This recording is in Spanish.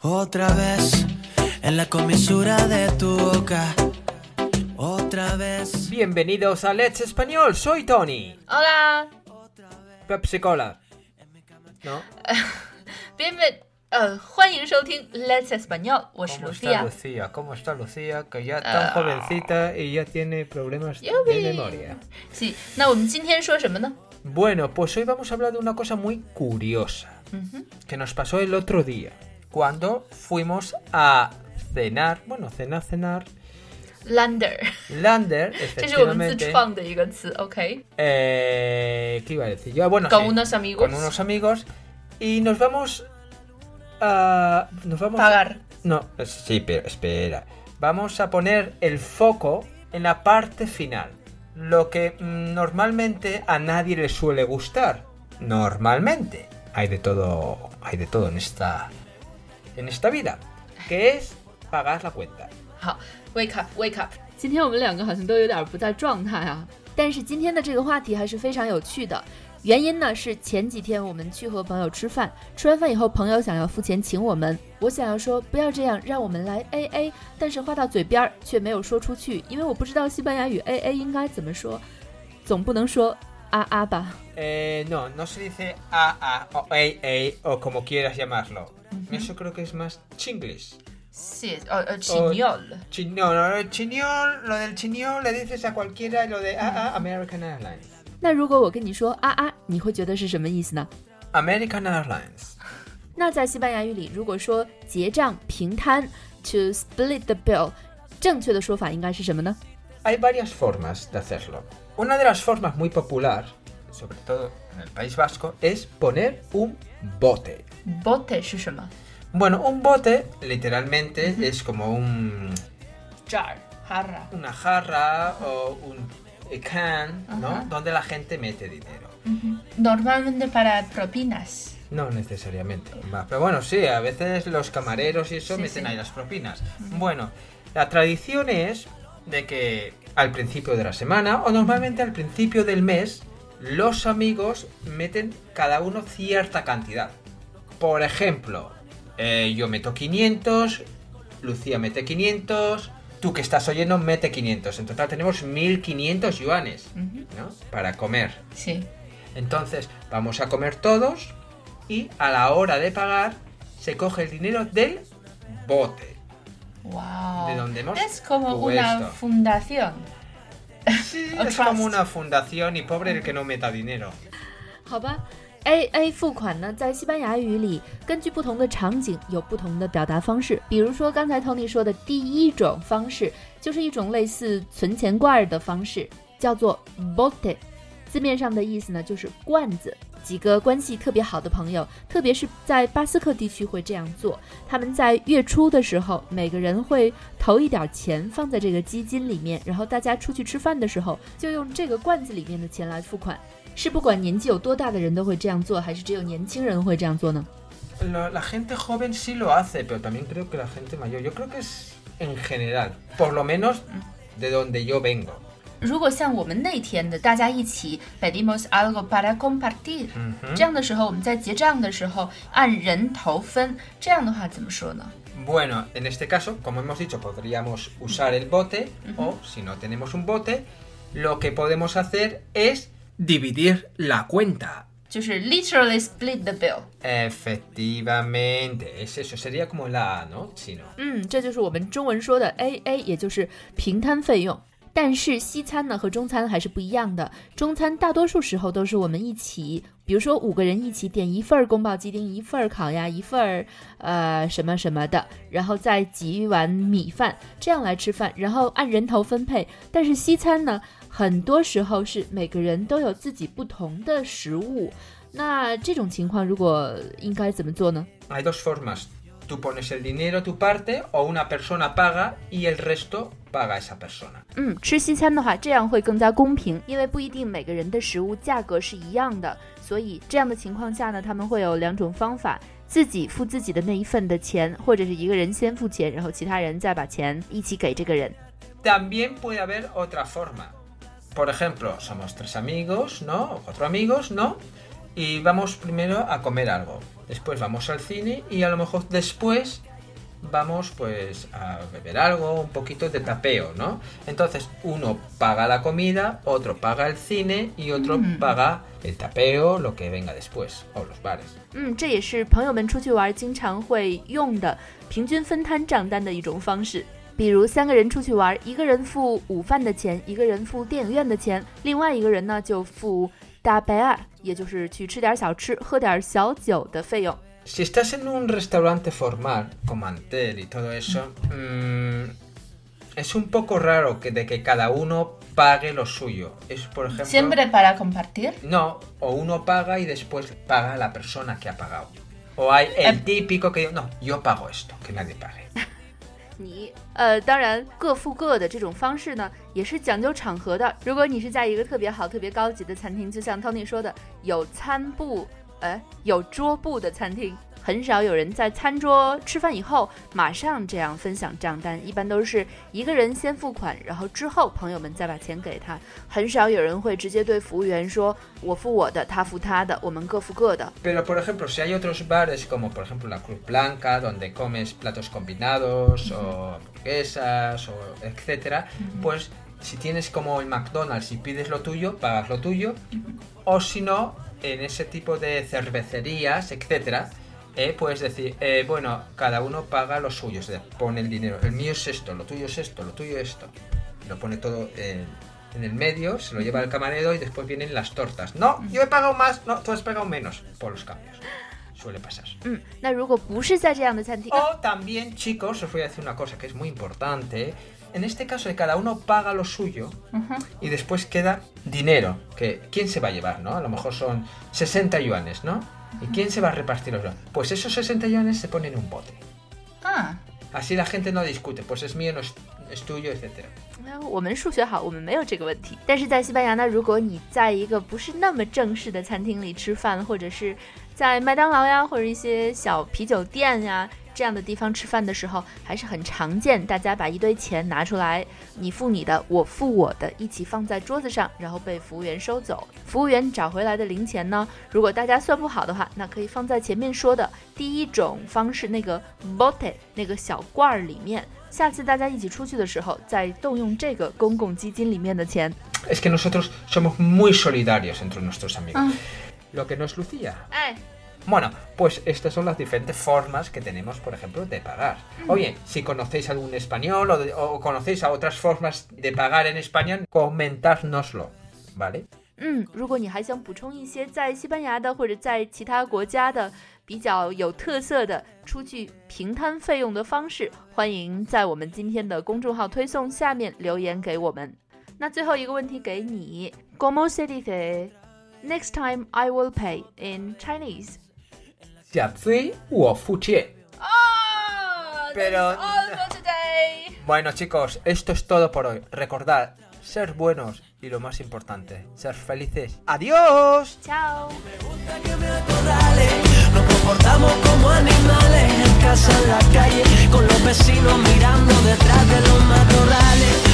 Otra vez en la comisura de tu boca. Otra vez. Bienvenidos a Let's Español, soy Tony. Hola, Pepsi Cola. ¿No? bienven 呃，欢迎收听 Let's Español，我是 ¿Cómo está Lucía。 Lucía? ¿Cómo está Lucía? Que ya tan jovencita y ya tiene problemas de Yupi. memoria. Sí，那我们今天说什么呢？ Bueno, pues hoy vamos a hablar de una cosa muy curiosa que nos pasó el otro día cuando fuimos a cenar, bueno, cenar, cenar. Lander. Lander, efectivamente. Okay. Eh, ¿Qué iba a decir yo? Ah, bueno, con unos amigos. Con unos amigos. Y nos vamos a... Nos vamos Pagar. No, sí, pero espera. Vamos a poner el foco en la parte final. Lo que mm, normalmente a nadie le suele gustar. Normalmente. Hay de todo, hay de todo en esta En esta vida. Que es pagar la cuenta. 好，Wake up，Wake up。今天我们两个好像都有点不在状态啊。但是今天的这个话题还是非常有趣的，原因呢是前几天我们去和朋友吃饭，吃完饭以后朋友想要付钱请我们，我想要说不要这样，让我们来 A A，但是话到嘴边儿却没有说出去，因为我不知道西班牙语 A A 应该怎么说，总不能说啊啊吧。 Eh, no, no se dice a a o a a o como quieras llamarlo. Eso creo que es más chinglish. 谢，呃呃 c h i n y o l Chin- no, no, el chiñol, lo del chiñol le dices a cualquiera lo de a a American Airlines. 那如果我跟你说啊啊，你会觉得是什么意思呢？ American Airlines. 那在西班牙语里，如果说结账平摊 to split the bill，正确的说法应该是什么呢？ Hay varias formas de hacerlo. Una de las formas muy popular, sobre todo en el País Vasco, es poner un bote. bote Bueno, un bote literalmente es como un... Jarra. Una jarra o un can, ¿no? Donde la gente mete dinero. Normalmente para propinas. No necesariamente. Pero bueno, sí, a veces los camareros y eso meten ahí las propinas. Bueno, la tradición es de que al principio de la semana o normalmente al principio del mes los amigos meten cada uno cierta cantidad. Por ejemplo, eh, yo meto 500, Lucía mete 500, tú que estás oyendo mete 500. En total tenemos 1500 yuanes ¿no? para comer. Sí。Entonces vamos a comer todos y a la hora de pagar se coge el dinero del bote. 哇哦。De donde hemos Es como una fundación。Sí, A es trust. como una fundación y pobre el que no meta dinero.，A A 付款呢，在西班牙语里，根据不同的场景有不同的表达方式。比如说刚才 Tony 说的第一种方式，就是一种类似存钱罐的方式，叫做 bote，字面上的意思呢就是罐子。几个关系特别好的朋友，特别是在巴斯克地区会这样做。他们在月初的时候，每个人会投一点钱放在这个基金里面，然后大家出去吃饭的时候，就用这个罐子里面的钱来付款。是不管年纪有多大的人都会这样做，还是只有年轻人会这样做呢？ Lo- La gente joven sí lo hace, pero también creo que la gente mayor, yo creo que es en general, por lo menos de donde yo vengo. 如果像我们那天的，大家一起 pedimos algo para compartir，、这样的时候，我们在结账的时候按人头分，这样的话怎么说呢？ Bueno, en este caso, como hemos dicho, podríamos usar el bote o si no tenemos un bote, lo que podemos hacer es dividir la cuenta. 就是 literally split the bill。Efectivamente, es eso, sería como la A, ¿no? Si no. 嗯，这就是我们中文说的 A A，也就是平摊费用。但是西餐呢和中餐还是不一样的，中餐大多数时候都是我们一起，比如说五个人一起点一份儿宫保鸡丁，一份儿烤鸭，一份儿呃什么什么的，然后再挤一碗米饭，这样来吃饭，然后按人头分配。但是西餐呢，很多时候是每个人都有自己不同的食物。那这种情况，如果应该怎么做呢？Hay dos formas. Tú pones el dinero tu parte o una persona paga y el resto paga esa persona. 嗯，吃西餐的话，这样会更加公平，因为不一定每个人的食物价格是一样的，所以这样的情况下呢，他们会有两种方法：自己付自己的那一份的钱，或者是一个人先付钱，然后其他人再把钱一起给这个人。También puede haber otra forma. Por ejemplo, somos tres amigos, ¿no? O cuatro amigos, ¿no? Y vamos primero a comer algo. Después vamos al cine y a lo mejor después vamos pues a beber algo, un poquito de tapeo, ¿no? Entonces uno paga la comida, otro paga el cine y otro paga el tapeo, lo que venga después, o los bares. 嗯，这也是朋友们出去玩经常会用的平均分摊账单的一种方式。 比如三个人出去玩，一个人付午饭的钱，一个人付电影院的钱，另外一个人呢就付大白啊，也就是去吃点小吃、喝点小酒的费用。Si estás en un restaurante formal, con mantel y todo eso, mm, es un poco raro que de que cada uno pague lo suyo. Es, por ejemplo... ¿Siempre para compartir? No, o uno paga y después paga la persona que ha pagado. O hay el típico que no, yo pago esto, que nadie pague. 你呃，当然各付各的这种方式呢，也是讲究场合的。如果你是在一个特别好、特别高级的餐厅，就像 Tony 说的，有餐布。呃，有桌布的餐厅很少有人在餐桌吃饭以后马上这样分享账单，一般都是一个人先付款，然后之后朋友们再把钱给他。很少有人会直接对服务员说：“我付我的，他付他的，我们各付各的。” Pero por ejemplo, si hay otros bares como por ejemplo la Cruz Blanca, donde comes platos combinados o hamburguesas o etcétera, pues si tienes como el McDonald's y pides lo tuyo, pagas lo tuyo, o si no en ese tipo de cervecerías, etcétera, eh, puedes decir, eh, bueno, cada uno paga lo suyo, se pone el dinero. El mío es esto, lo tuyo es esto, lo tuyo es esto. Lo pone todo en, el medio, se lo lleva el camarero y después vienen las tortas. No, yo he pagado más, no, tú has pagado menos por los cambios. Suele pasar. O también, chicos, os voy a decir una cosa que es muy importante en este caso de cada uno paga lo suyo y después queda dinero, que quién se va a llevar, ¿no? A lo mejor son 60 yuanes, ¿no? ¿Y quién se va a repartir los yuanes? Pues esos 60 yuanes se ponen en un bote. Ah. Así la gente no discute, pues es mío, no es, es tuyo, etc. 我们数学好，我们没有这个问题。但是在西班牙呢，如果你在一个不是那么正式的餐厅里吃饭，或者是在麦当劳呀，或者一些小啤酒店呀， 这样的地方吃饭的时候，还是很常见，大家把一堆钱拿出来，你付你的，我付我的，一起放在桌子上，然后被服务员收走。服务员找回来的零钱呢，如果大家算不好的话，那可以放在前面说的第一种方式那个 bote 那个小罐儿里面。下次大家一起出去的时候，再动用这个公共基金里面的钱。Es que nosotros somos muy solidarios entre nuestros amigos. Lo que nos lucía. 哎。Bueno, pues estas son las diferentes formas que tenemos, por ejemplo, de pagar. Oye, si conocéis algún español o, conocéis a otras formas de pagar en español, comentárnoslo, ¿vale? 嗯，如果你还想补充一些在西班牙的或者在其他国家的比较有特色的出去平摊费用的方式，欢迎在我们今天的公众号推送下面留言给我们。那最后一个问题给你，¿Cómo se dice next time I will pay in Chinese？pero bueno chicos, esto es todo por hoy. Recordad, ser buenos y lo más importante, ser felices. ¡Adiós! ¡Chao! Nos comportamos como animales en casa, en la calle, con los vecinos mirando detrás de los matorrales,